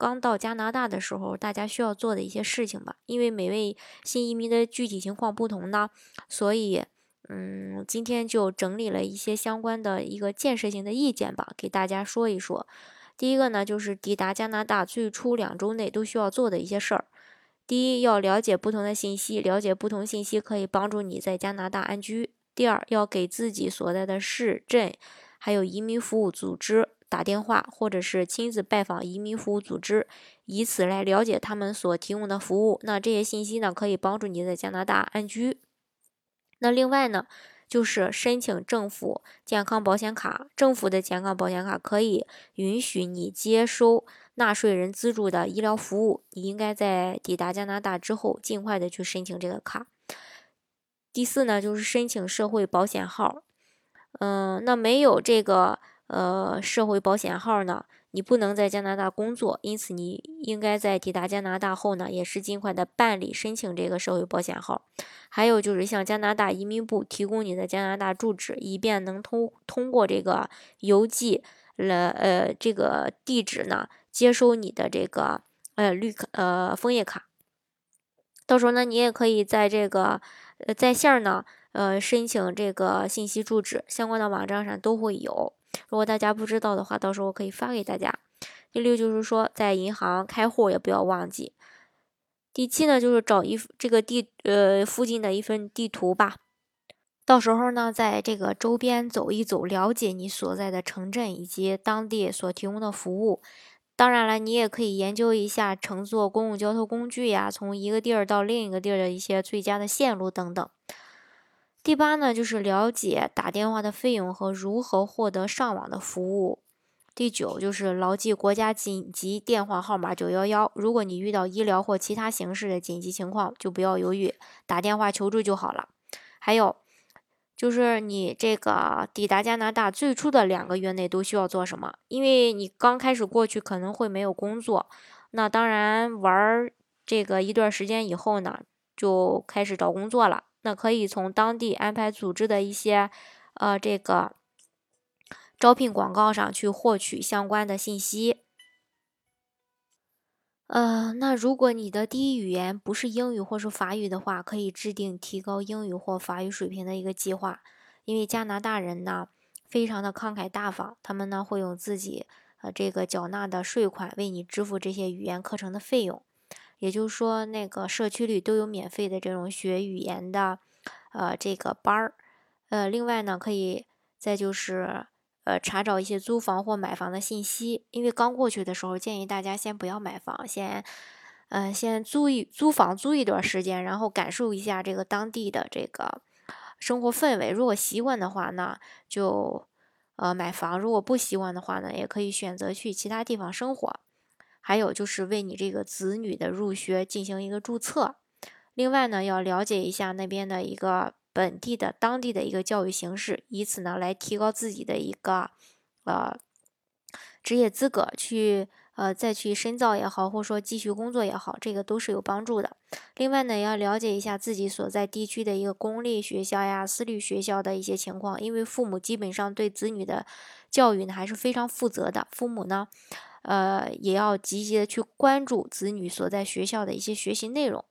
刚到加拿大的时候，大家需要做的一些事情吧。因为每位新移民的具体情况不同呢，所以，嗯，今天就整理了一些相关的一个建设性的意见吧，给大家说一说。第一个呢，就是抵达加拿大最初两周内都需要做的一些事儿。第一，要了解不同的信息，了解不同信息可以帮助你在加拿大安居。第二，要给自己所在的市镇还有移民服务组织。打电话，或者是亲自拜访移民服务组织，以此来了解他们所提供的服务。那这些信息呢，可以帮助你在加拿大安居。那另外呢，就是申请政府健康保险卡。政府的健康保险卡可以允许你接收纳税人资助的医疗服务。你应该在抵达加拿大之后，尽快的去申请这个卡。第四呢，就是申请社会保险号。嗯，那没有这个。呃，社会保险号呢，你不能在加拿大工作，因此你应该在抵达加拿大后呢，也是尽快的办理申请这个社会保险号。还有就是向加拿大移民部提供你的加拿大住址，以便能通通过这个邮寄了呃这个地址呢，接收你的这个呃绿卡呃枫叶卡。到时候呢，你也可以在这个呃在线呢呃申请这个信息住址，相关的网站上都会有。如果大家不知道的话，到时候我可以发给大家。第六就是说，在银行开户也不要忘记。第七呢，就是找一这个地呃附近的一份地图吧。到时候呢，在这个周边走一走，了解你所在的城镇以及当地所提供的服务。当然了，你也可以研究一下乘坐公共交通工具呀，从一个地儿到另一个地儿的一些最佳的线路等等。第八呢，就是了解打电话的费用和如何获得上网的服务。第九就是牢记国家紧急电话号码九幺幺。如果你遇到医疗或其他形式的紧急情况，就不要犹豫，打电话求助就好了。还有就是你这个抵达加拿大最初的两个月内都需要做什么？因为你刚开始过去可能会没有工作，那当然玩这个一段时间以后呢，就开始找工作了。那可以从当地安排组织的一些，呃，这个招聘广告上去获取相关的信息。呃，那如果你的第一语言不是英语或是法语的话，可以制定提高英语或法语水平的一个计划。因为加拿大人呢，非常的慷慨大方，他们呢会用自己呃这个缴纳的税款为你支付这些语言课程的费用。也就是说，那个社区里都有免费的这种学语言的，呃，这个班儿。呃，另外呢，可以再就是，呃，查找一些租房或买房的信息。因为刚过去的时候，建议大家先不要买房，先，嗯，先租一租房租一段时间，然后感受一下这个当地的这个生活氛围。如果习惯的话呢，就，呃，买房；如果不习惯的话呢，也可以选择去其他地方生活。还有就是为你这个子女的入学进行一个注册，另外呢，要了解一下那边的一个本地的当地的一个教育形式，以此呢来提高自己的一个呃职业资格，去呃再去深造也好，或者说继续工作也好，这个都是有帮助的。另外呢，要了解一下自己所在地区的一个公立学校呀、私立学校的一些情况，因为父母基本上对子女的教育呢还是非常负责的，父母呢。呃，也要积极的去关注子女所在学校的一些学习内容。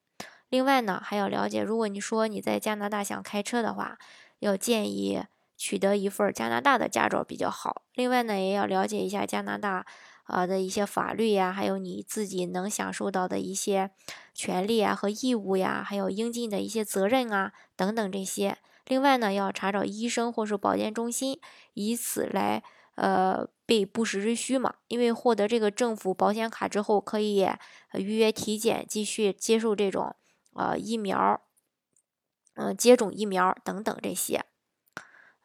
另外呢，还要了解，如果你说你在加拿大想开车的话，要建议取得一份加拿大的驾照比较好。另外呢，也要了解一下加拿大啊的一些法律呀，还有你自己能享受到的一些权利啊和义务呀，还有应尽的一些责任啊等等这些。另外呢，要查找医生或是保健中心，以此来。呃，备不时之需嘛，因为获得这个政府保险卡之后，可以预约体检，继续接受这种呃疫苗，嗯，接种疫苗等等这些。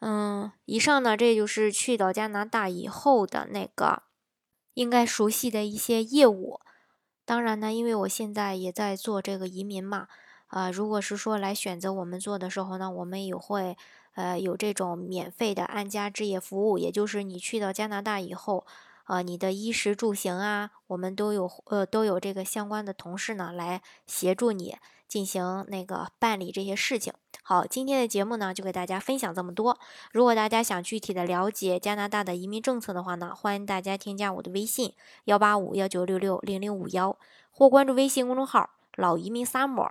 嗯，以上呢，这就是去到加拿大以后的那个应该熟悉的一些业务。当然呢，因为我现在也在做这个移民嘛，啊，如果是说来选择我们做的时候呢，我们也会呃有这种免费的安家置业服务，也就是你去到加拿大以后。呃，你的衣食住行啊，我们都有呃都有这个相关的同事呢来协助你进行那个办理这些事情。好，今天的节目呢就给大家分享这么多。如果大家想具体的了解加拿大的移民政策的话呢，欢迎大家添加我的微信幺八五幺九六六零零五幺，或关注微信公众号老移民 summer，